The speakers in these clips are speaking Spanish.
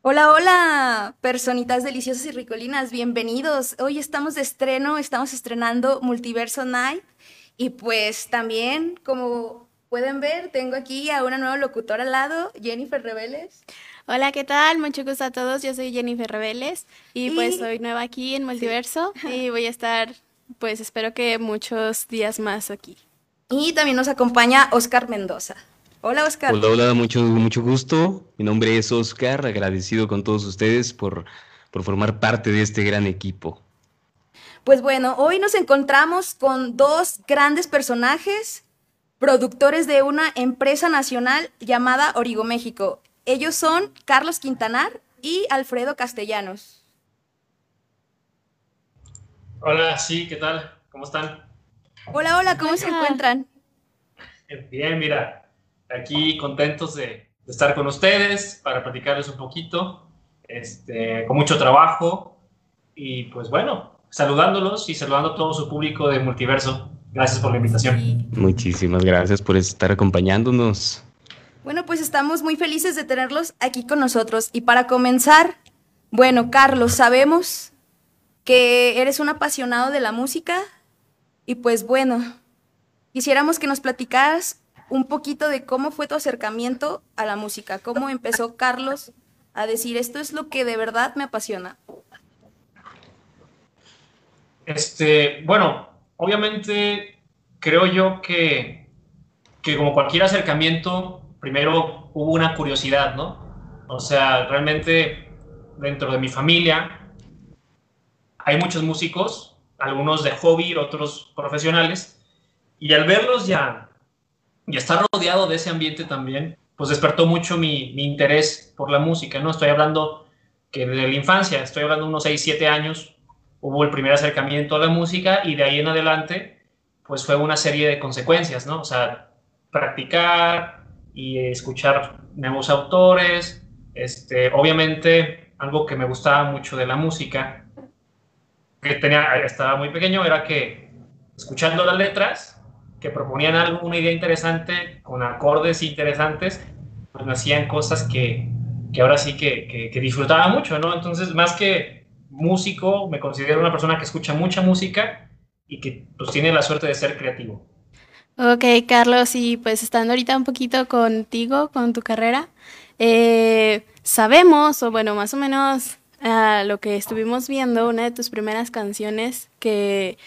Hola, hola, personitas deliciosas y ricolinas, bienvenidos. Hoy estamos de estreno, estamos estrenando Multiverso Night y pues también, como pueden ver, tengo aquí a una nueva locutora al lado, Jennifer Reveles. Hola, ¿qué tal? Mucho gusto a todos. Yo soy Jennifer Reveles y, pues soy nueva aquí en Multiverso y voy a estar, pues espero que muchos días más aquí. Y también nos acompaña Oscar Mendoza. Hola, Oscar. Hola, hola, mucho, mucho gusto. Mi nombre es Oscar, agradecido con todos ustedes por, por formar parte de este gran equipo. Pues bueno, hoy nos encontramos con dos grandes personajes, productores de una empresa nacional llamada Origo México. Ellos son Carlos Quintanar y Alfredo Castellanos. Hola, sí, ¿qué tal? ¿Cómo están? Hola, hola, ¿cómo se encuentran? Bien, mira, aquí contentos de, estar con ustedes para platicarles un poquito, este, con mucho trabajo y pues bueno, saludándolos y saludando a todo su público de Multiverso. Gracias por la invitación. Muchísimas gracias por estar acompañándonos. Bueno, pues estamos muy felices de tenerlos aquí con nosotros. Y para comenzar, bueno, Carlos, sabemos que eres un apasionado de la música y pues bueno, quisiéramos que nos platicaras un poquito de cómo fue tu acercamiento a la música, cómo empezó Carlos a decir, esto es lo que de verdad me apasiona. Este, bueno, obviamente creo yo que, que como cualquier acercamiento, primero hubo una curiosidad, ¿no? O sea, realmente dentro de mi familia hay muchos músicos, algunos de hobby, otros profesionales, y al verlos ya y estar rodeado de ese ambiente también, pues despertó mucho mi, interés por la música, ¿no? Estoy hablando que desde la infancia, estoy hablando unos 6, 7 años, hubo el primer acercamiento a la música y de ahí en adelante, pues fue una serie de consecuencias, ¿no? O sea, practicar y escuchar nuevos autores, este, obviamente algo que me gustaba mucho de la música, que tenía, estaba muy pequeño, era que escuchando las letras, que proponían algo, una idea interesante, con acordes interesantes, pues hacían cosas que, que ahora sí que, que, disfrutaba mucho, ¿no? Entonces, más que músico, me considero una persona que escucha mucha música y que pues tiene la suerte de ser creativo. Ok, Carlos, y pues estando ahorita un poquito contigo, con tu carrera, eh, sabemos, o bueno, más o menos a lo que estuvimos viendo, una de tus primeras canciones que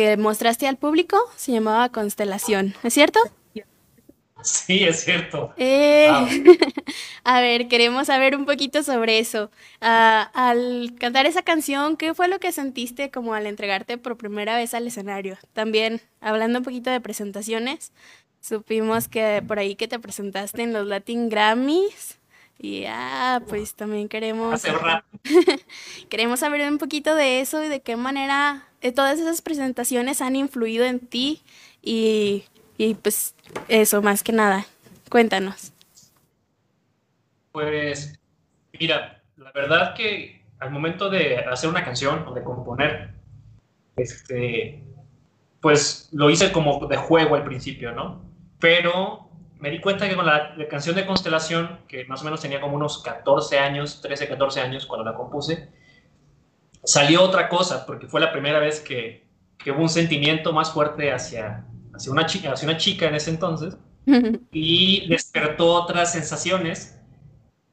que mostraste al público se llamaba Constelación, ¿es cierto? Sí, es cierto. Eh, a ver, queremos saber un poquito sobre eso. Ah, al cantar esa canción, ¿qué fue lo que sentiste como al entregarte por primera vez al escenario? También, hablando un poquito de presentaciones, supimos que por ahí que te presentaste en los Latin Grammys. Y ah, pues también queremos. queremos saber un poquito de eso y de qué manera todas esas presentaciones han influido en ti y, y pues eso, más que nada. Cuéntanos. Pues mira, la verdad que al momento de hacer una canción o de componer, este, pues lo hice como de juego al principio, ¿no? Pero me di cuenta que con la, la, canción de Constelación, que más o menos tenía como unos 14 años, 13, 14 años cuando la compuse, salió otra cosa, porque fue la primera vez que, que hubo un sentimiento más fuerte hacia, hacia, una chica, hacia una chica en ese entonces y despertó otras sensaciones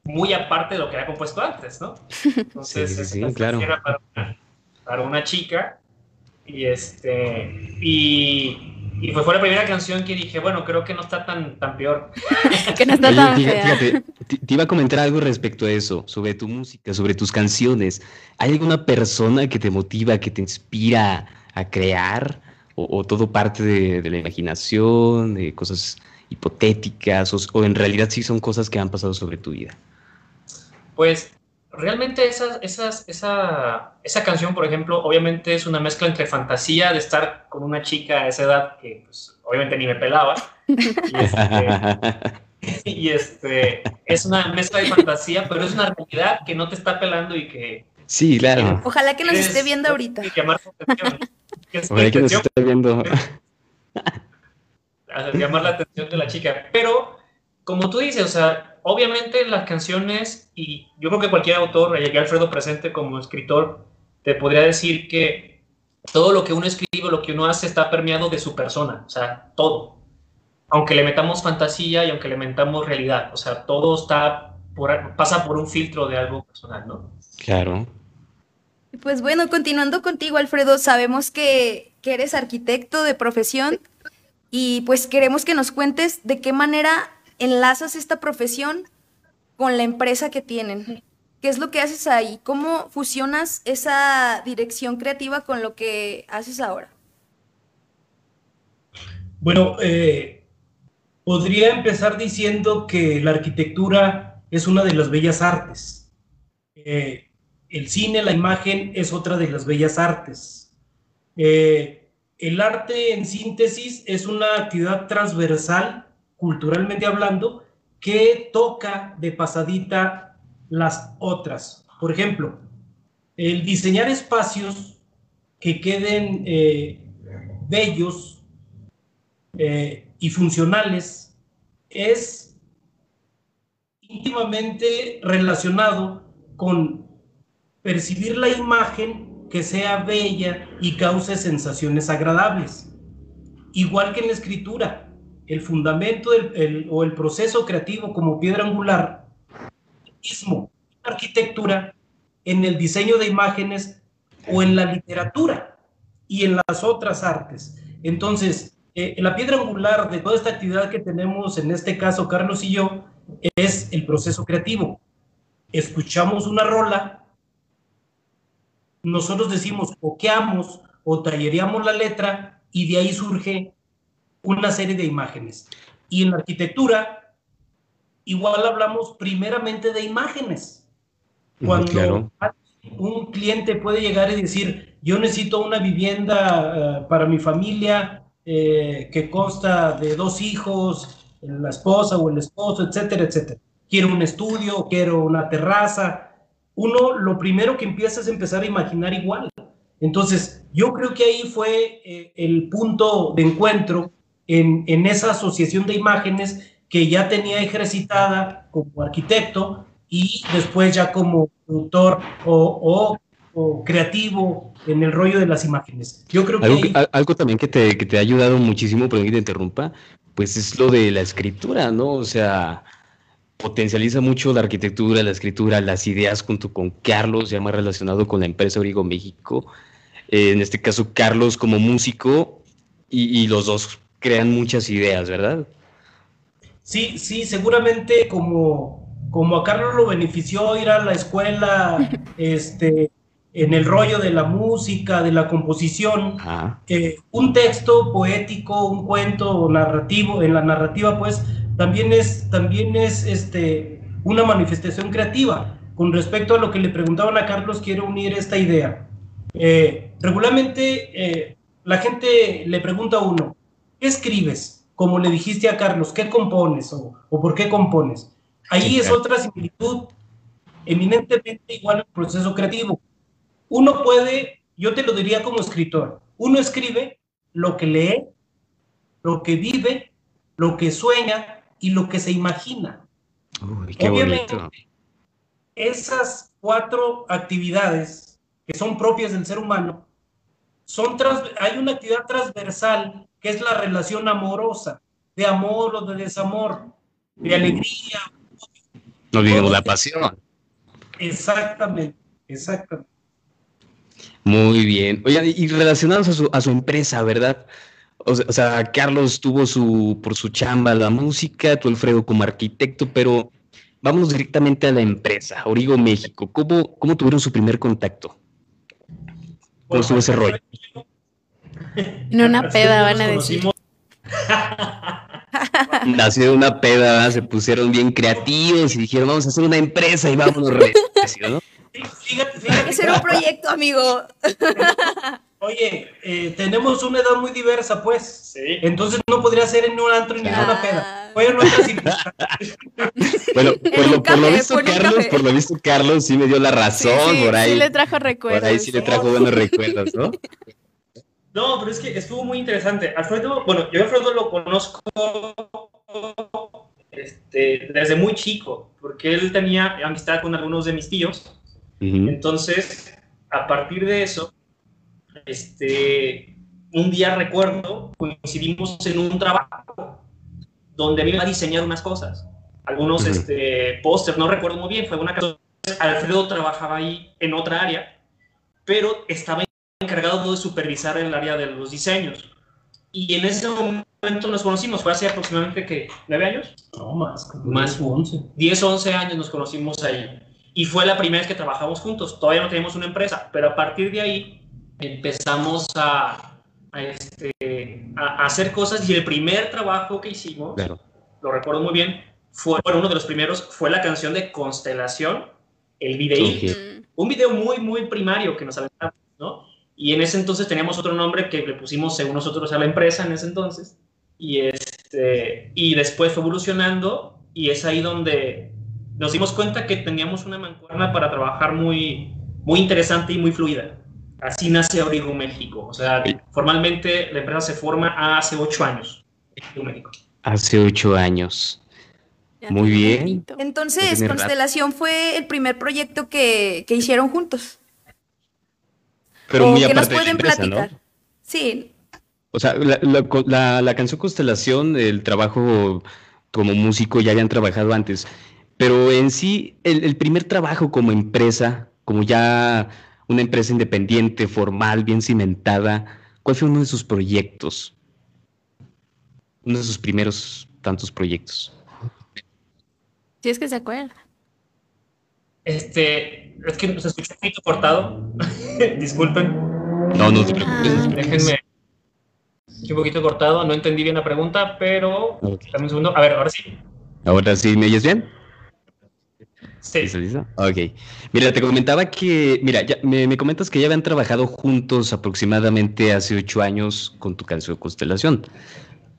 muy aparte de lo que había compuesto antes, ¿no? Entonces, sí, sí, claro. era para una, para una, chica y este y, y pues fue la primera canción que dije, bueno, creo que no está tan, tan peor. que no está tan fíjate, te, iba a comentar algo respecto a eso, sobre tu música, sobre tus canciones. ¿Hay alguna persona que te motiva, que te inspira a crear? ¿O, todo parte de, la imaginación, de cosas hipotéticas? O, en realidad sí son cosas que han pasado sobre tu vida? Pues realmente esa, esa, esa canción, por ejemplo, obviamente es una mezcla entre fantasía de estar con una chica a esa edad que pues, obviamente ni me pelaba. Y este, es una mezcla de fantasía, pero es una realidad que no te está pelando y que... Sí, claro. Ojalá que nos esté viendo ahorita. Llamar su atención. Ojalá que nos esté viendo. llamar la atención de la chica. Pero como tú dices, o sea, obviamente las canciones, y yo creo que cualquier autor, y Alfredo presente como escritor, te podría decir que todo lo que uno escribe, lo que uno hace está permeado de su persona, o sea, todo. Aunque le metamos fantasía y aunque le metamos realidad, o sea, todo está pasa por un filtro de algo personal, ¿no? Claro. Pues bueno, continuando contigo, Alfredo, sabemos que, que eres arquitecto de profesión y pues queremos que nos cuentes de qué manera enlazas esta profesión con la empresa que tienen. ¿Qué es lo que haces ahí? ¿Cómo fusionas esa dirección creativa con lo que haces ahora? Bueno, eh, podría empezar diciendo que la arquitectura es una de las bellas artes. Eh, el cine, la imagen es otra de las bellas artes. Eh, el arte en síntesis es una actividad transversal, culturalmente hablando, que toca de pasadita las otras. Por ejemplo, el diseñar espacios que queden eh, bellos eh, y funcionales es íntimamente relacionado con percibir la imagen que sea bella y cause sensaciones agradables. Igual que en la escritura, el fundamento o el proceso creativo como piedra angular mismo arquitectura, en el diseño de imágenes o en la literatura y en las otras artes. Entonces, eh, la piedra angular de toda esta actividad que tenemos, en este caso Carlos y yo, es el proceso creativo. Escuchamos una rola, nosotros decimos, coqueamos o tallereamos la letra y de ahí surge una serie de imágenes. Y en la arquitectura igual hablamos primeramente de imágenes. Cuando un cliente puede llegar y decir, yo necesito una vivienda eh, para mi familia eh, que consta de dos hijos, la esposa o el esposo, etcétera, etcétera. Quiero un estudio, quiero una terraza. Uno lo primero que empieza es empezar a imaginar igual. Entonces, yo creo que ahí fue eh, el punto de encuentro en, en esa asociación de imágenes que ya tenía ejercitada como arquitecto y después ya como productor o, creativo en el rollo de las imágenes. Yo creo que... Algo, también que te, que te, ha ayudado muchísimo, perdón que te interrumpa, pues es lo de la escritura, ¿no? O sea, potencializa mucho la arquitectura, la escritura, las ideas junto con Carlos, ya más relacionado con la empresa Origo México. Eh, en este caso, Carlos como músico y, y los dos crean muchas ideas, ¿verdad? Sí, sí, seguramente como, como a Carlos lo benefició ir a la escuela este, en el rollo de la música, de la composición, eh, un texto poético, un cuento narrativo, en la narrativa pues también es, también es este, una manifestación creativa. Con respecto a lo que le preguntaban a Carlos, quiero unir esta idea. Eh, regularmente eh, la gente le pregunta a uno, ¿qué escribes? como le dijiste a Carlos, ¿qué compones o, por qué compones? Ahí es otra similitud eminentemente igual al proceso creativo. Uno puede, yo te lo diría como escritor, uno escribe lo que lee, lo que vive, lo que sueña y lo que se imagina. Uy, qué bonito. Esas cuatro actividades que son propias del ser humano, son hay una actividad transversal que es la relación amorosa, de amor o de desamor, de alegría. No digamos la pasión. Exactamente, exactamente. Muy bien. Oigan, y relacionados a su, a su empresa, ¿verdad? O sea, Carlos tuvo su, por su chamba la música, tú Alfredo como arquitecto, pero vámonos directamente a la empresa, Origo México. ¿Cómo, cómo tuvieron su primer contacto? ¿Cómo estuvo ese rollo? En una peda van a decir. Nació una peda, se pusieron bien creativos y dijeron, vamos a hacer una empresa y vámonos re... ¿no? Fíjate, un proyecto, amigo. Oye, eh, tenemos una edad muy diversa, pues. Sí. Entonces no podría ser en un antro ni en una peda. Bueno, por lo, por lo visto, Carlos, por lo visto, Carlos sí me dio la razón por ahí. Sí le trajo recuerdos. Por ahí sí le trajo buenos recuerdos, ¿no? No, pero es que estuvo muy interesante. Alfredo, bueno, yo a Alfredo lo conozco este, desde muy chico, porque él tenía amistad con algunos de mis tíos. Entonces, a partir de eso, este, un día recuerdo, coincidimos en un trabajo donde me iba a diseñar unas cosas, algunos este, pósters, no recuerdo muy bien, fue una cosa. Alfredo trabajaba ahí en otra área, pero estaba encargado de supervisar el área de los diseños. Y en ese momento nos conocimos, fue hace aproximadamente, ¿qué? ¿Nueve años? No, más. Más. 11. 10, 11 años nos conocimos ahí. Y fue la primera vez que trabajamos juntos. Todavía no teníamos una empresa, pero a partir de ahí empezamos a, a, este, a, hacer cosas y el primer trabajo que hicimos, lo recuerdo muy bien, fue bueno, uno de los primeros, fue la canción de Constelación, el video. Un video muy, muy primario que nos aventamos, ¿no? Y en ese entonces teníamos otro nombre que le pusimos según nosotros a la empresa en ese entonces. Y, este, y después fue evolucionando y es ahí donde nos dimos cuenta que teníamos una mancuerna para trabajar muy, muy interesante y muy fluida. Así nace Origo México. O sea, formalmente la empresa se forma hace ocho años. México. Hace ocho años. muy bien. Entonces, Constelación fue el primer proyecto que, que hicieron juntos. Pero muy aparte nos pueden platicar. Sí. O sea, la, canción Constelación, el trabajo como músico ya habían trabajado antes, pero en sí, el, primer trabajo como empresa, como ya una empresa independiente, formal, bien cimentada, ¿cuál fue uno de sus proyectos? Uno de sus primeros tantos proyectos. Si es que se acuerda. Este, es que se escuchó un poquito cortado. Disculpen. No, no te preocupes. Ah. Déjenme. Un poquito cortado, no entendí bien la pregunta, pero. Dame un segundo. A ver, ahora sí. ¿Ahora sí me oyes bien? Sí. ¿Listo, listo? Ok. Mira, te comentaba que, mira, ya, me, comentas que ya habían trabajado juntos aproximadamente hace ocho años con tu canción Constelación.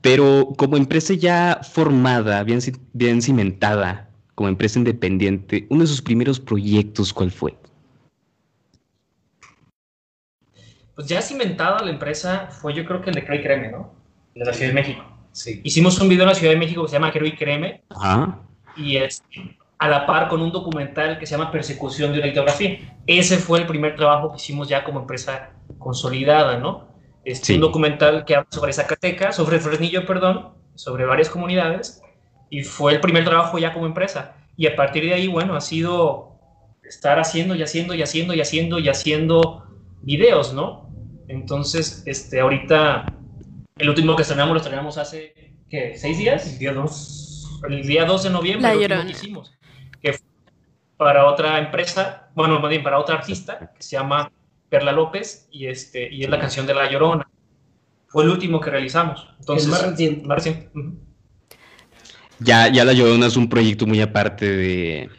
Pero como empresa ya formada, bien, bien cimentada, como empresa independiente, uno de sus primeros proyectos, ¿cuál fue? Pues ya cimentada la empresa fue yo creo que el de Creo y Créeme, ¿no? de la Ciudad de México. Sí. Hicimos un video en la Ciudad de México que se llama Creo y Créeme. Ajá. Y es a la par con un documental que se llama Persecución de una litografía. Ese fue el primer trabajo que hicimos ya como empresa consolidada, ¿no? Es este, un documental que habla sobre Zacatecas, sobre Fresnillo, perdón, sobre varias comunidades y fue el primer trabajo ya como empresa. Y a partir de ahí, bueno, ha sido estar haciendo y haciendo y haciendo y haciendo y haciendo videos, ¿no? Entonces, este, ahorita, el último que estrenamos lo estrenamos hace, ¿qué? ¿Seis días? El día 2. El día 2 de noviembre, lo que hicimos. Que fue para otra empresa, bueno, más bien para otra artista, que se llama Perla López, y, este, y es la canción de La Llorona. Fue el último que realizamos. Entonces, más reciente. Más reciente. Ya, ya La Llorona es un proyecto muy aparte de,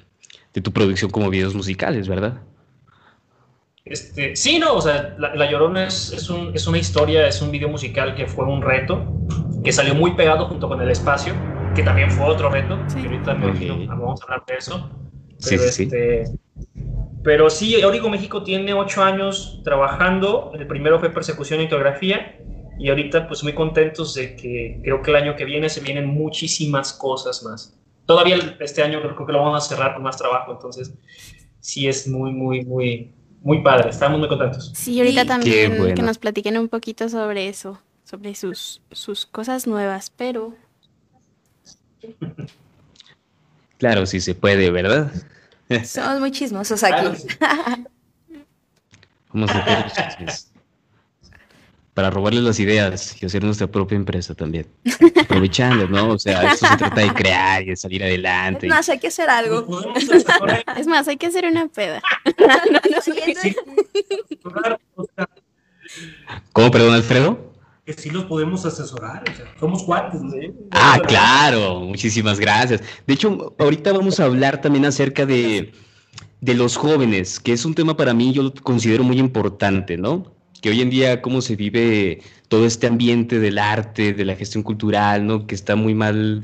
tu producción como videos musicales, ¿verdad? Este, sí, no, o sea, La, Llorona es, es, un, es, una historia, es un video musical que fue un reto, que salió muy pegado junto con El Espacio, que también fue otro reto, que ahorita vamos a hablar de eso. Pero, sí, sí, este, pero sí, Origo México tiene ocho años trabajando, el primero fue Persecución y Litografía, y ahorita pues muy contentos de que creo que el año que viene se vienen muchísimas cosas más. Todavía este año creo que lo vamos a cerrar con más trabajo, entonces sí es muy, muy, muy, muy padre, estamos muy contentos. Sí, ahorita también que nos platiquen un poquito sobre eso, sobre sus, sus cosas nuevas, pero... Claro, sí se puede, ¿verdad? Somos muy chismosos aquí. Vamos a hacer para robarles las ideas y hacer nuestra propia empresa también. Aprovechando, ¿no? O sea, esto se trata de crear y de salir adelante. Es más, hay que hacer algo. es más, hay que hacer una peda. ¿Cómo, perdón, Alfredo? Que sí los podemos asesorar, o sea, somos cuates. ¿no? Ah, claro, muchísimas gracias. De hecho, ahorita vamos a hablar también acerca de, de los jóvenes, que es un tema para mí, yo lo considero muy importante, ¿no? Que hoy en día cómo se vive todo este ambiente del arte, de la gestión cultural, ¿no? Que está muy mal,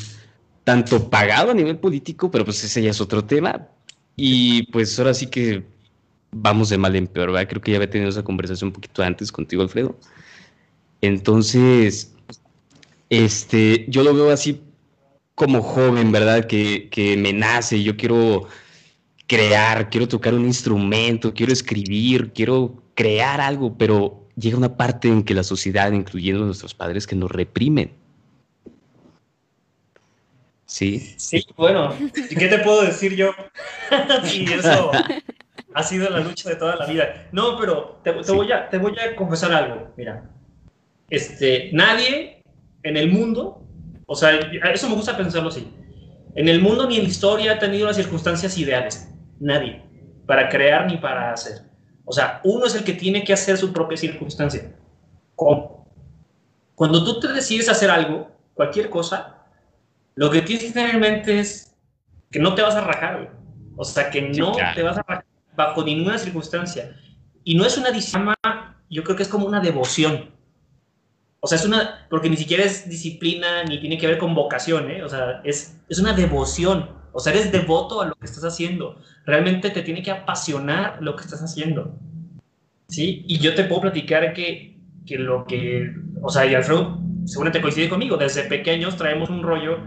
tanto pagado a nivel político, pero pues ese ya es otro tema. Y pues ahora sí que vamos de mal en peor, ¿verdad? Creo que ya había tenido esa conversación un poquito antes contigo, Alfredo. Entonces, este, yo lo veo así como joven, ¿verdad? Que, que me nace, yo quiero crear, quiero tocar un instrumento, quiero escribir, quiero crear algo, pero llega una parte en que la sociedad, incluyendo nuestros padres, que nos reprimen. Sí. Sí, bueno, ¿y qué te puedo decir yo? sí, eso ha sido la lucha de toda la vida. No, pero te, voy, a, te voy a confesar algo. Mira, este, nadie en el mundo, o sea, eso me gusta pensarlo así, en el mundo ni en la historia ha tenido las circunstancias ideales. Nadie. Para crear ni para hacer. O sea, uno es el que tiene que hacer su propia circunstancia. ¿Cómo? Cuando tú te decides hacer algo, cualquier cosa, lo que tienes que tener en mente es que no te vas a rajar, O sea, que no te vas a rajar bajo ninguna circunstancia. Y no es una disciplina, yo creo que es como una devoción. O sea, es una, porque ni siquiera es disciplina ni tiene que ver con vocación, ¿eh? O sea, es, es una devoción. O sea, eres devoto a lo que estás haciendo. Realmente te tiene que apasionar lo que estás haciendo. ¿Sí? Y yo te puedo platicar que, que lo que, o sea, y Alfredo seguramente coincide conmigo, desde pequeños traemos un rollo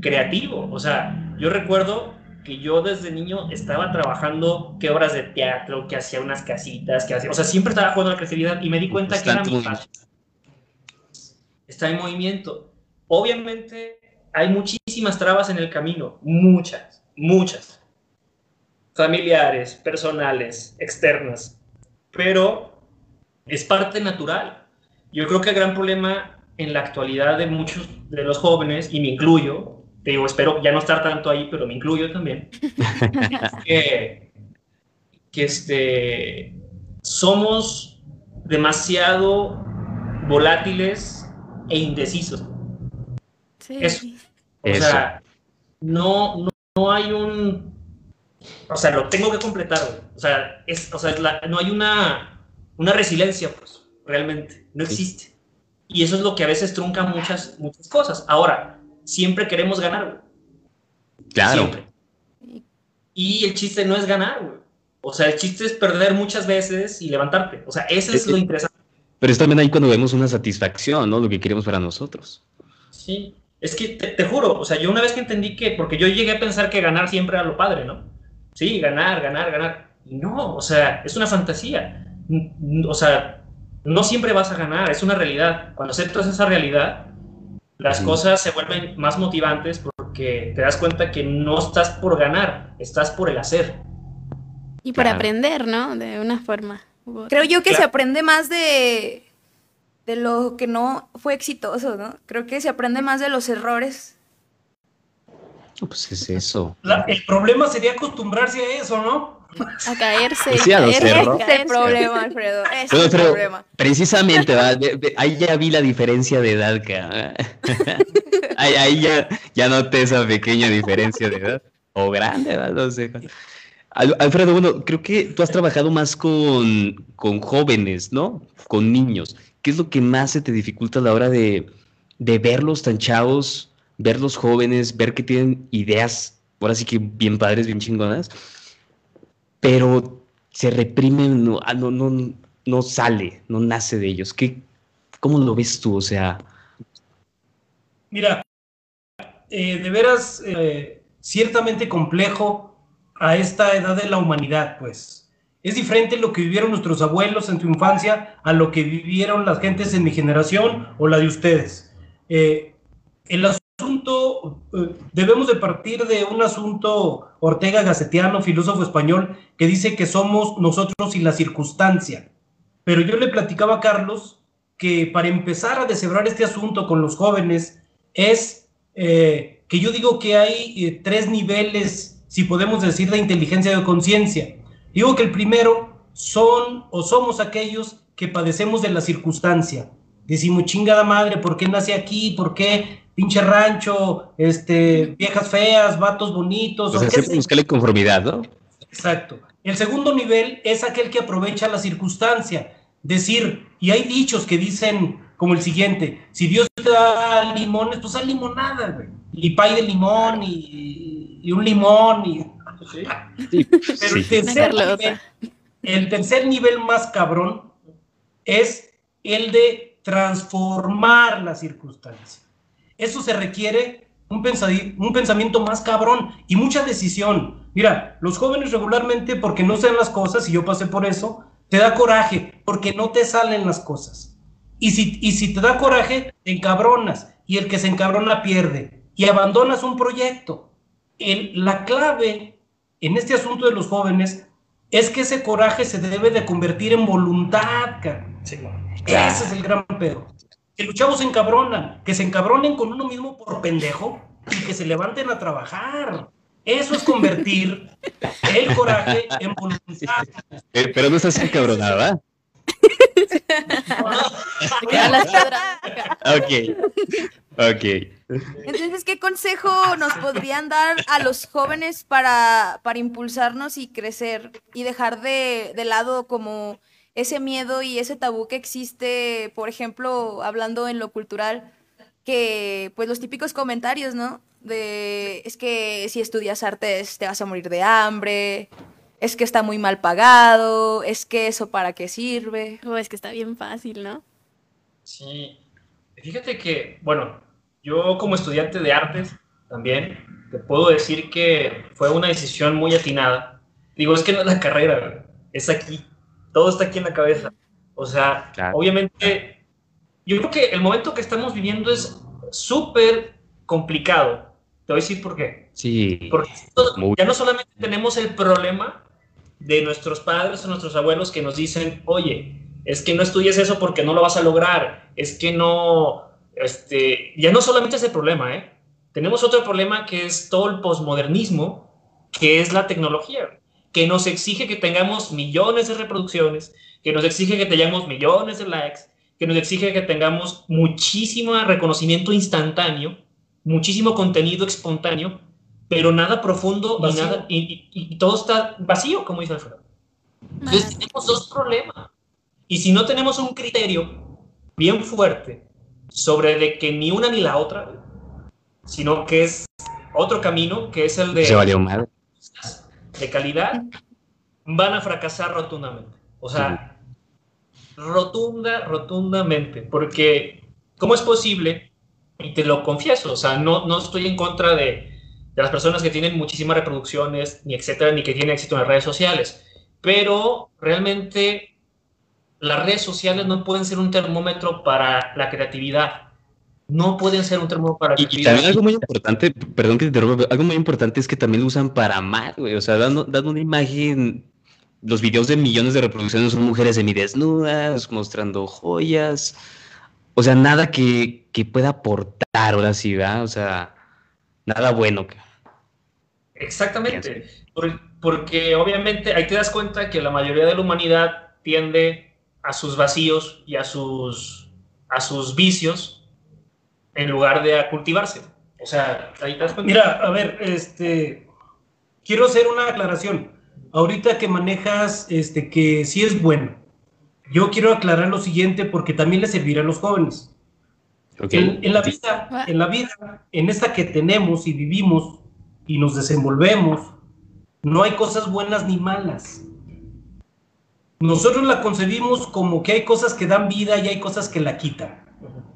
creativo. O sea, yo recuerdo que yo desde niño estaba trabajando qué obras de teatro, que hacía unas casitas, que hacía, o sea, siempre estaba jugando a la creatividad y me di cuenta que era mi padre. Está en movimiento. Obviamente hay muchísimas trabas en el camino, muchas, muchas. Familiares, personales, externas, pero es parte natural. Yo creo que el gran problema en la actualidad de muchos de los jóvenes, y me incluyo, te digo, espero ya no estar tanto ahí, pero me incluyo también, que, que este, somos demasiado volátiles e indecisos. Sí. Eso. O sea, no, no, hay un... O sea, lo tengo que completar, O sea, es, o sea no hay una, una resiliencia, pues, realmente. No existe. Y eso es lo que a veces trunca muchas, muchas cosas. Ahora, siempre queremos ganar, Claro. Siempre. Y el chiste no es ganar, güey. O sea, el chiste es perder muchas veces y levantarte. O sea, eso es, lo interesante. Pero es también ahí cuando vemos una satisfacción, ¿no? Lo que queremos para nosotros. Sí. Es que te, juro, o sea, yo una vez que entendí que, porque yo llegué a pensar que ganar siempre era lo padre, ¿no? Sí, ganar, ganar, ganar. Y no, o sea, es una fantasía. O sea, no siempre vas a ganar, es una realidad. Cuando aceptas esa realidad, las cosas se vuelven más motivantes porque te das cuenta que no estás por ganar, estás por el hacer. Y por aprender, ¿no? De una forma. Creo yo que se aprende más de, de lo que no fue exitoso, ¿no? Creo que se aprende más de los errores. pues es eso. el problema sería acostumbrarse a eso, ¿no? A caerse. Sí, a ese es el problema, Alfredo. Ese es el problema. Precisamente, ahí ya vi la diferencia de edad. Que, ahí, ya, ya noté esa pequeña diferencia de edad. O grande, no sé. Alfredo, bueno, creo que tú has trabajado más con, con, jóvenes, ¿no? Con niños. ¿Qué es lo que más se te dificulta a la hora de, de verlos tan chavos, verlos jóvenes, ver que tienen ideas, ahora sí que bien padres, bien chingonas? pero se reprime, ah, no, no, no, sale, no nace de ellos. ¿Qué, ¿Cómo lo ves tú? O sea... Mira, eh, de veras, eh, ciertamente complejo a esta edad de la humanidad, pues. Es diferente lo que vivieron nuestros abuelos en su infancia a lo que vivieron las gentes en mi generación o la de ustedes. Eh, el asunto, eh, debemos de partir de un asunto Ortega Gacetiano, filósofo español, que dice que somos nosotros y la circunstancia. Pero yo le platicaba a Carlos que para empezar a deshebrar este asunto con los jóvenes es eh, que yo digo que hay tres niveles, si podemos decir, de inteligencia de conciencia. Digo que el primero son o somos aquellos que padecemos de la circunstancia. Decimos, chingada madre, ¿por qué nace aquí? ¿Por qué pinche rancho, este, viejas feas, vatos bonitos. O sea, siempre buscarle conformidad, ¿no? Exacto. El segundo nivel es aquel que aprovecha la circunstancia. Decir, y hay dichos que dicen como el siguiente, si Dios te da limones, pues hay limonada, güey. Y pay de limón y, un limón y... Pero el tercer nivel, el tercer nivel más cabrón es el de transformar la circunstancia. Eso se requiere un, un pensamiento más cabrón y mucha decisión. Mira, los jóvenes regularmente, porque no sean las cosas, y yo pasé por eso, te da coraje, porque no te salen las cosas. Y si, y si te da coraje, te encabronas, y el que se encabrona pierde, y abandonas un proyecto. El, la clave en este asunto de los jóvenes es que ese coraje se debe de convertir en voluntad, Ese es el gran pedo. Que los chavos se encabronan, que se encabronen con uno mismo por pendejo y que se levanten a trabajar. Eso es convertir el coraje en voluntad. Eh, pero no estás encabronada. ok. Ok. Entonces, ¿qué consejo nos podrían dar a los jóvenes para, para impulsarnos y crecer y dejar de, de lado como ese miedo y ese tabú que existe, por ejemplo, hablando en lo cultural, que pues los típicos comentarios, ¿no? de es que si estudias artes te vas a morir de hambre, es que está muy mal pagado, es que eso para qué sirve. O es que está bien fácil, ¿no? Sí. Fíjate que, bueno, yo como estudiante de artes también te puedo decir que fue una decisión muy atinada. Digo, es que no es la carrera, es aquí. Todo está aquí en la cabeza. O sea, obviamente, yo creo que el momento que estamos viviendo es súper complicado te voy a decir por qué. Sí. Porque ya no solamente tenemos el problema de nuestros padres o nuestros abuelos que nos dicen, oye, es que no estudies eso porque no lo vas a lograr, es que no, este, ya no solamente es el problema, ¿eh? Tenemos otro problema que es todo el posmodernismo, que es la tecnología, que nos exige que tengamos millones de reproducciones, que nos exige que tengamos millones de likes, que nos exige que tengamos muchísimo reconocimiento instantáneo muchísimo contenido espontáneo, pero nada profundo y, nada, y, todo está vacío, como dice Alfredo. Entonces tenemos dos problemas. Y si no tenemos un criterio bien fuerte sobre de que ni una ni la otra, sino que es otro camino, que es el de, de calidad, van a fracasar rotundamente. O sea, rotunda, rotundamente. Porque, ¿cómo es posible y te lo confieso, o sea, no, no estoy en contra de, de las personas que tienen muchísimas reproducciones, ni etcétera, ni que tienen éxito en las redes sociales, pero realmente las redes sociales no pueden ser un termómetro para la creatividad. No pueden ser un termómetro para la creatividad. Y también algo muy importante, perdón que te interrumpa, algo muy importante es que también lo usan para mal, güey. O sea, dando, dando una imagen, los videos de millones de reproducciones son mujeres semidesnudas, mostrando joyas. O sea, nada que, pueda aportar, ahora sí, ¿verdad? O sea, nada bueno. Exactamente. porque obviamente ahí te das cuenta que la mayoría de la humanidad tiende a sus vacíos y a sus, a sus vicios en lugar de a cultivarse. O sea, ahí te das cuenta. Mira, a ver, este, quiero hacer una aclaración. Ahorita que manejas, este, que sí es bueno yo quiero aclarar lo siguiente porque también le servirá a los jóvenes. En, la vida, en la vida, en esta que tenemos y vivimos y nos desenvolvemos, no hay cosas buenas ni malas. Nosotros la concebimos como que hay cosas que dan vida y hay cosas que la quitan.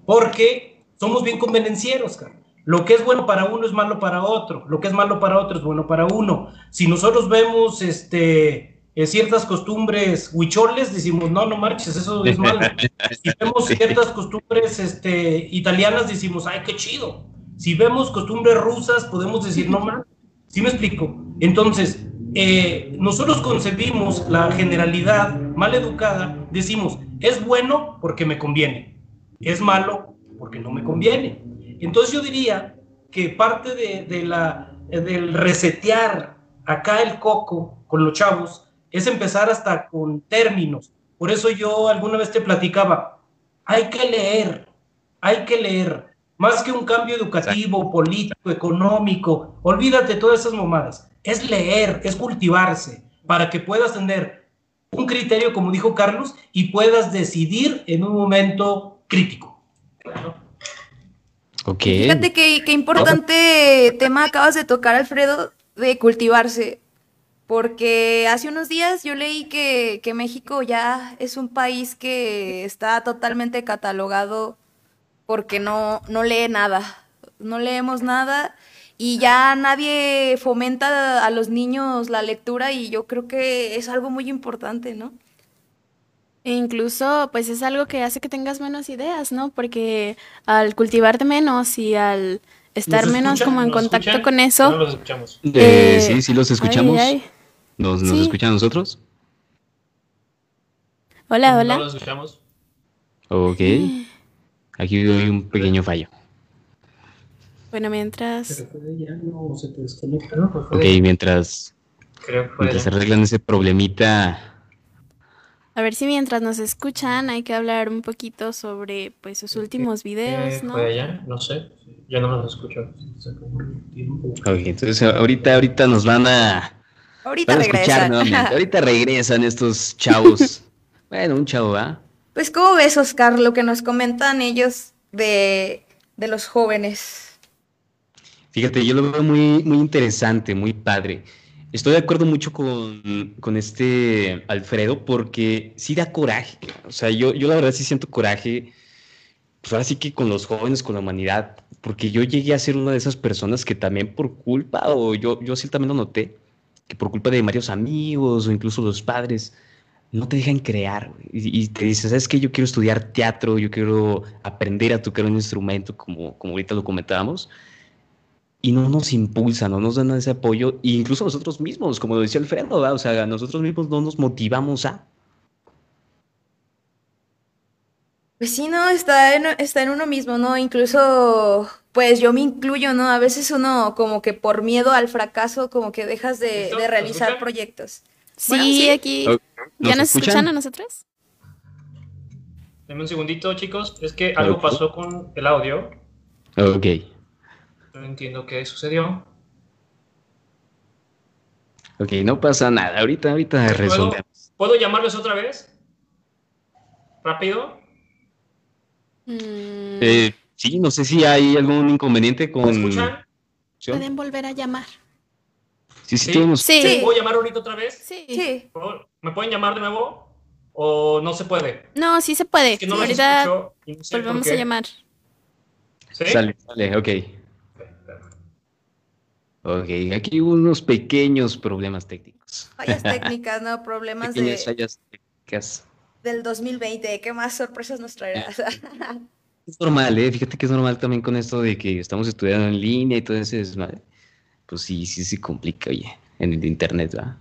Porque somos bien convenencieros, Lo que es bueno para uno es malo para otro. Lo que es malo para otro es bueno para uno. Si nosotros vemos este ciertas costumbres huicholes, decimos, no, no marches, eso es malo. Si vemos ciertas costumbres este, italianas, decimos, ay, qué chido. Si vemos costumbres rusas, podemos decir, no mal. ¿Sí me explico? Entonces, eh, nosotros concebimos la generalidad mal educada, decimos, es bueno porque me conviene, es malo porque no me conviene. Entonces yo diría que parte de, de la, del resetear acá el coco con los chavos es empezar hasta con términos. Por eso yo alguna vez te platicaba, hay que leer, hay que leer, más que un cambio educativo, político, económico, olvídate todas esas mamadas. Es leer, es cultivarse, para que puedas tener un criterio, como dijo Carlos, y puedas decidir en un momento crítico. Fíjate qué, qué importante tema acabas de tocar, Alfredo, de cultivarse porque hace unos días yo leí que, México ya es un país que está totalmente catalogado porque no, no lee nada. no leemos nada y ya nadie fomenta a los niños la lectura y yo creo que es algo muy importante, ¿no? E incluso, pues es algo que hace que tengas menos ideas, ¿no? Porque al cultivarte menos y al estar menos como en contacto con eso. No los escuchamos. Eh, sí, sí los escuchamos. ¿Nos, nos escuchan nosotros? Hola, hola. No los escuchamos. Ok. Aquí doy un pequeño fallo. Bueno, mientras. Ok, mientras. Creo que mientras arreglan ese problemita. A ver si mientras nos escuchan hay que hablar un poquito sobre pues sus últimos videos, ¿no? ¿Fue allá? No sé. Ya no los escucho. Ok, entonces ahorita, ahorita nos van a. Ahorita van a escuchar regresan. nuevamente. Ahorita regresan estos chavos. bueno, un chavo, ¿va? Pues, ¿cómo ves, Oscar, lo que nos comentan ellos de, de los jóvenes? Fíjate, yo lo veo muy, muy interesante, muy padre. Estoy de acuerdo mucho con, con este Alfredo porque sí da coraje. O sea, yo, yo la verdad sí siento coraje, pues ahora sí que con los jóvenes, con la humanidad, porque yo llegué a ser una de esas personas que también por culpa, o yo, yo sí también lo noté, que por culpa de varios amigos o incluso los padres, no te dejan crear. Y, y te dices, ¿sabes qué? Yo quiero estudiar teatro, yo quiero aprender a tocar un instrumento, como, como ahorita lo comentábamos y no nos impulsan, no nos dan ese apoyo, e incluso nosotros mismos, como lo decía Alfredo, ¿verdad? o sea, nosotros mismos no nos motivamos a. Pues sí, no, está en, está en uno mismo, ¿no? Incluso, pues yo me incluyo, ¿no? A veces uno como que por miedo al fracaso, como que dejas de, ¿Listo? de ¿Nos realizar proyectos. Sí, Bueno, sí. aquí. ¿Nos ¿Ya nos escuchan? escuchan a nosotros? Deme un segundito, chicos. Es que algo pasó con el audio. Ok. No entiendo qué sucedió. Ok, no pasa nada. Ahorita, ahorita ¿Puedo, resolvemos. ¿Puedo llamarles otra vez? ¿Rápido? Mm, Eh, sí, no sé si hay algún inconveniente ¿Me con. escuchan? ¿Pueden volver a llamar? Sí, sí, Sí. tenemos. Sí. Sí. ¿Puedo llamar ahorita otra vez? Sí. Sí, Por favor, ¿Me pueden llamar de nuevo? ¿O no se puede? No, sí se puede. Es que no Ahorita escucho y no sé por volvemos a llamar. ¿Sí? Sale, sale, ok. Ok, aquí hubo unos pequeños problemas técnicos. fallas técnicas, ¿no? Problemas Pequeñas de, fallas técnicas. del 2020. ¿Qué más sorpresas nos traerás? Es normal, ¿eh? Fíjate que es normal también con esto de que estamos estudiando en línea y todo ese desmadre. Pues sí, sí se complica, oye, en el internet, ¿va?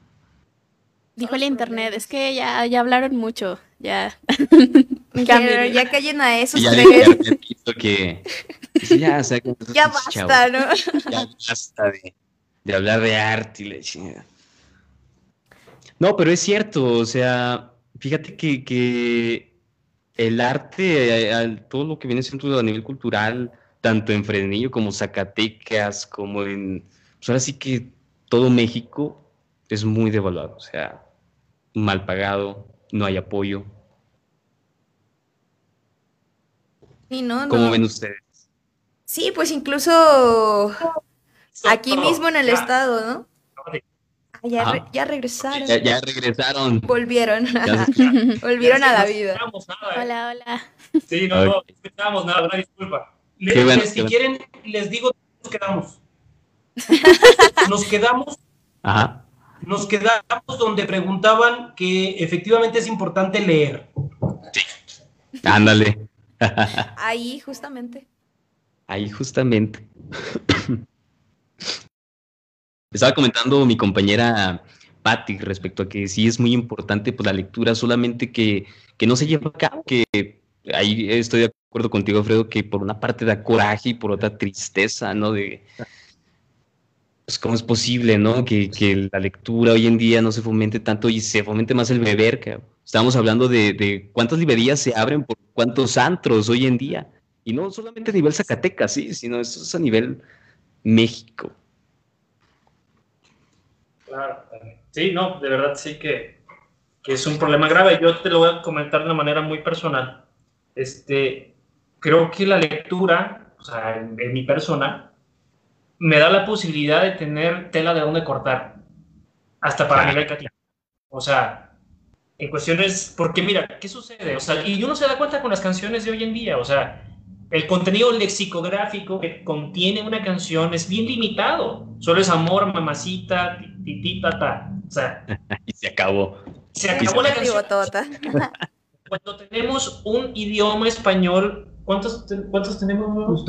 Dijo el internet, es que ya, ya hablaron mucho. Ya. Ya, ya callen a esos Y ya el tres. Hizo que... ya, chavos, basta, ¿no? Ya basta de, de hablar de arte y la chingada. No, pero es cierto, o sea, fíjate que, que el arte, todo lo que viene siendo a nivel cultural, tanto en Fresnillo como Zacatecas, como en, pues ahora sí que todo México es muy devaluado, o sea, mal pagado, no hay apoyo. Sí, ¿no? ¿Cómo No. ven ustedes? Sí, pues incluso aquí mismo en el ya. estado, ¿no? Ah, Ya, re- ya regresaron. Ya, ya regresaron. Volvieron. Ya Volvieron a la No vida. nada, ¿eh? Hola, hola. Sí, no, no, Ok. no escuchamos nada, una disculpa. Les- Qué bueno, les- qué si bueno. quieren, les digo, nos quedamos. Nos quedamos, Ajá. nos quedamos donde preguntaban que efectivamente es importante leer. Ándale. Ahí, justamente. Ahí justamente. Estaba comentando mi compañera Patti respecto a que sí es muy importante pues, la lectura, solamente que, que no se lleva a cabo, que ahí estoy de acuerdo contigo, Alfredo, que por una parte da coraje y por otra tristeza, ¿no? De, pues, ¿cómo es posible, ¿no? Que, que la lectura hoy en día no se fomente tanto y se fomente más el beber, que estamos hablando de, de cuántas librerías se abren por cuántos antros hoy en día. Y no solamente a nivel Zacatecas, sí, sino eso es a nivel México. Claro. Sí, no, de verdad sí que, que es un problema grave. Yo te lo voy a comentar de una manera muy personal. Este, creo que la lectura, o sea, en, en mi persona, me da la posibilidad de tener tela de dónde cortar, hasta para Claro. nivel católico. O sea, en cuestiones, porque mira, ¿qué sucede? O sea, y uno se da cuenta con las canciones de hoy en día, o sea, el contenido lexicográfico que contiene una canción es bien limitado. Solo es amor, mamacita, titita, ta. O sea, y se acabó. Se acabó la canción. Cuando tenemos un idioma español, ¿cuántos, cuántos tenemos?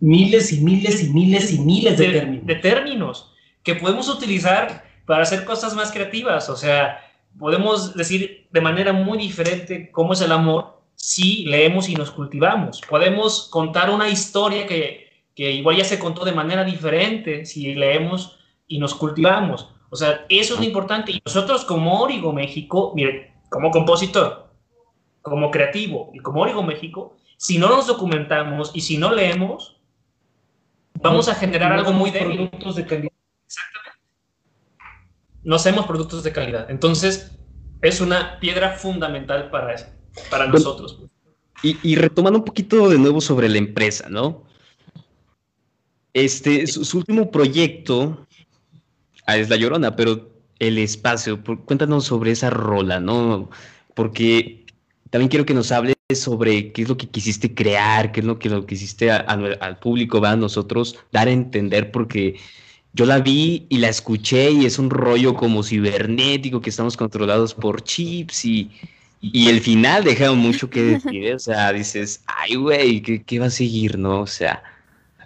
miles y miles y miles y miles de, términos. De términos que podemos utilizar para hacer cosas más creativas. O sea, podemos decir de manera muy diferente cómo es el amor si leemos y nos cultivamos. Podemos contar una historia que, que igual ya se contó de manera diferente si leemos y nos cultivamos. O sea, eso es lo importante. Y nosotros como Origo México, mire, como compositor, como creativo y como Origo México, si no nos documentamos y si no leemos, vamos a generar algo muy débil. Productos de calidad. No hacemos productos de calidad. Entonces, es una piedra fundamental para eso para nosotros. Y, retomando un poquito de nuevo sobre la empresa, ¿no? Este, su, último proyecto ah, es La Llorona, pero el espacio, cuéntanos sobre esa rola, ¿no? Porque también quiero que nos hables sobre qué es lo que quisiste crear, qué es lo que lo quisiste al público, va a nosotros dar a entender, porque yo la vi y la escuché y es un rollo como cibernético, que estamos controlados por chips y, y el final deja mucho que decir, ¿eh? o sea, dices, ay, güey, ¿qué, va a seguir, no? O sea,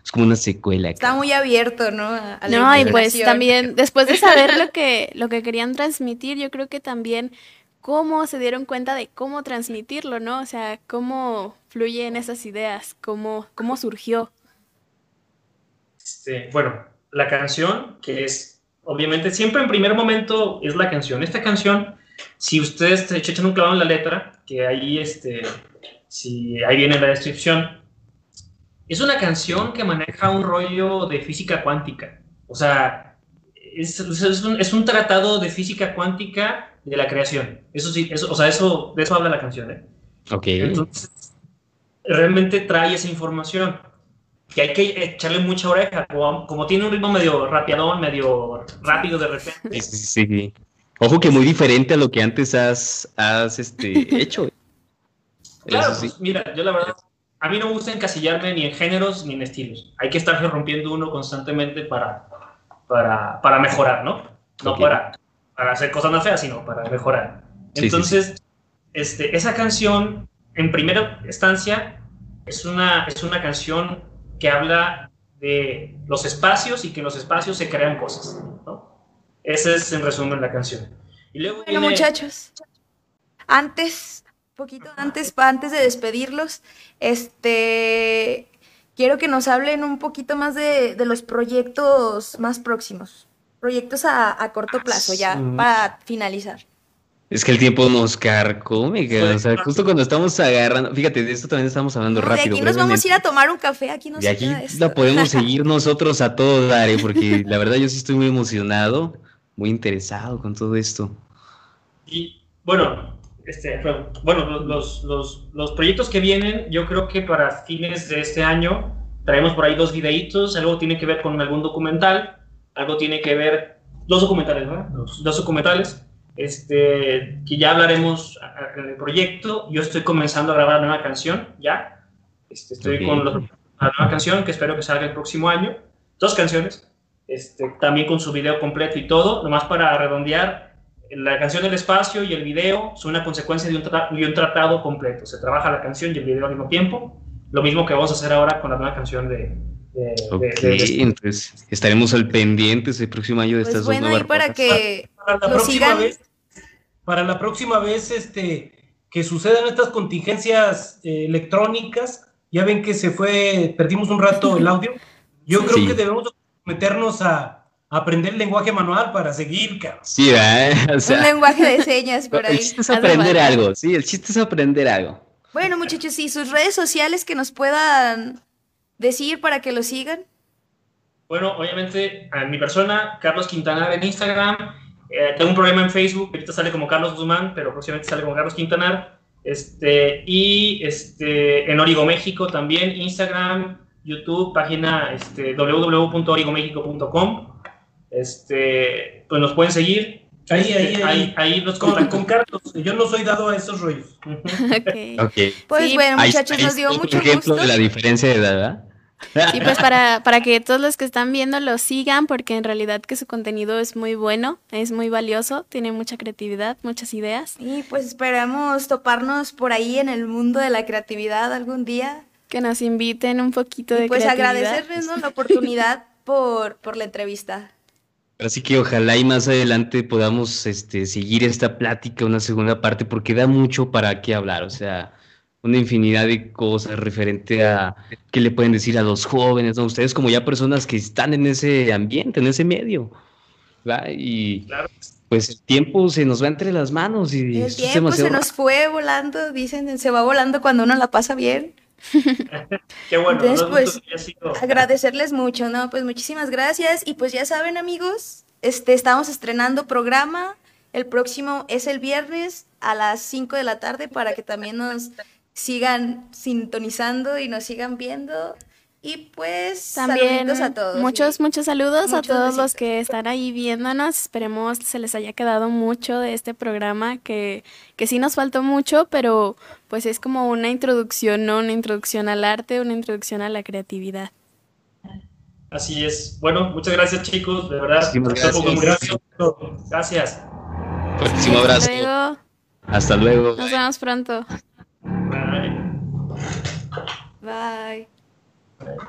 es como una secuela. Está muy abierto, ¿no? no, y pues también, después de saber lo que, lo que querían transmitir, yo creo que también cómo se dieron cuenta de cómo transmitirlo, ¿no? O sea, cómo fluyen esas ideas, cómo, cómo surgió. Este, bueno, la canción, que es, obviamente, siempre en primer momento es la canción. Esta canción si ustedes se echan un clavo en la letra, que ahí, este, si ahí viene la descripción, es una canción que maneja un rollo de física cuántica. O sea, es, es, un, tratado de física cuántica de la creación. Eso sí, eso, o sea, eso, de eso habla la canción. ¿eh? Ok. Entonces, realmente trae esa información. Que hay que echarle mucha oreja. Como, como tiene un ritmo medio rapiadón, medio rápido de repente. Sí, sí, sí. Ojo que muy diferente a lo que antes has, has este, hecho. Claro, pues, mira, yo la verdad, a mí no me gusta encasillarme ni en géneros ni en estilos. Hay que estarse rompiendo uno constantemente para, para, para mejorar, ¿no? No para, para, hacer cosas más feas, sino para mejorar. Entonces, Este, esa canción, en primera instancia, es una, es una canción que habla de los espacios y que en los espacios se crean cosas, ¿no? Ese es en resumen la canción. Y luego bueno, muchachos, antes, poquito antes, antes de despedirlos, este, quiero que nos hablen un poquito más de, los proyectos más próximos, proyectos a, corto plazo, ya para finalizar. Es que el tiempo nos carcome, o sea, justo cuando estamos agarrando, fíjate, de esto también estamos hablando rápido. De aquí nos vamos a ir a tomar un café, aquí nos Y aquí la podemos seguir nosotros a todo dar, ¿eh? porque la verdad yo sí estoy muy emocionado muy interesado con todo esto. Y bueno, este, bueno los, los, los, proyectos que vienen, yo creo que para fines de este año traemos por ahí dos videitos, algo tiene que ver con algún documental, algo tiene que ver, dos documentales, ¿verdad? Dos, dos documentales, este, que ya hablaremos en el proyecto. Yo estoy comenzando a grabar la nueva canción, ya. Este, estoy con la nueva canción que espero que salga el próximo año. Dos canciones. Este, también con su video completo y todo, nomás para redondear, la canción del espacio y el video son una consecuencia de un, un tratado completo. Se trabaja la canción y el video al mismo tiempo. Lo mismo que vamos a hacer ahora con la nueva canción de... entonces estaremos al pendiente ese próximo año de pues estas bueno, dos para que para, la próxima vez para la próxima vez este que sucedan estas contingencias eh, electrónicas ya ven que se fue perdimos un rato el audio yo creo que debemos meternos a, aprender lenguaje manual para seguir, cabrón. Sí, ¿eh? un lenguaje de señas por ahí. El chiste es aprender algo, sí, el chiste es aprender algo. Bueno, muchachos, ¿y sus redes sociales que nos puedan decir para que lo sigan? Bueno, obviamente, a mi persona, Carlos Quintanar en Instagram. Eh, tengo un problema en Facebook, ahorita sale como Carlos Guzmán, pero próximamente sale como Carlos Quintanar. Este, y este, en Origo México también, Instagram, YouTube, página este, www.origomexico.com. Este, pues nos pueden seguir. Ahí, ahí, ahí. Ahí, los con, con Carlos. Yo no soy dado a esos rollos. ok. okay. Pues bueno, muchachos, nos dio mucho ejemplo de la diferencia de edad, ¿verdad? Y pues para, para que todos los que están viendo lo sigan, porque en realidad que su contenido es muy bueno, es muy valioso, tiene mucha creatividad, muchas ideas. Y pues esperamos toparnos por ahí en el mundo de la creatividad algún día. Que nos inviten un poquito de pues agradecerles la oportunidad por, por la entrevista. Así que ojalá y más adelante podamos este, seguir esta plática, una segunda parte, porque da mucho para qué hablar. O sea, una infinidad de cosas referente a qué le pueden decir a los jóvenes, ¿no? Ustedes como ya personas que están en ese ambiente, en ese medio, ¿verdad? Y pues el tiempo se nos va entre las manos y el tiempo se nos fue volando, dicen, se va volando cuando uno la pasa bien. Qué bueno. Entonces, pues, agradecerles mucho, ¿no? Pues muchísimas gracias y pues ya saben, amigos, este, estamos estrenando programa. El próximo es el viernes a las 5 de la tarde para que también nos sigan sintonizando y nos sigan viendo. Y pues también a todos. Muchos, muchos saludos a todos los que están ahí viéndonos. Esperemos se les haya quedado mucho de este programa que, que sí nos faltó mucho, pero pues es como una introducción, ¿no? Una introducción al arte, una introducción a la creatividad. Así es. Bueno, muchas gracias chicos, de verdad. Gracias. Gracias. Fuertísimo abrazo. Hasta luego. Hasta luego. Nos vemos pronto. Bye. Bye.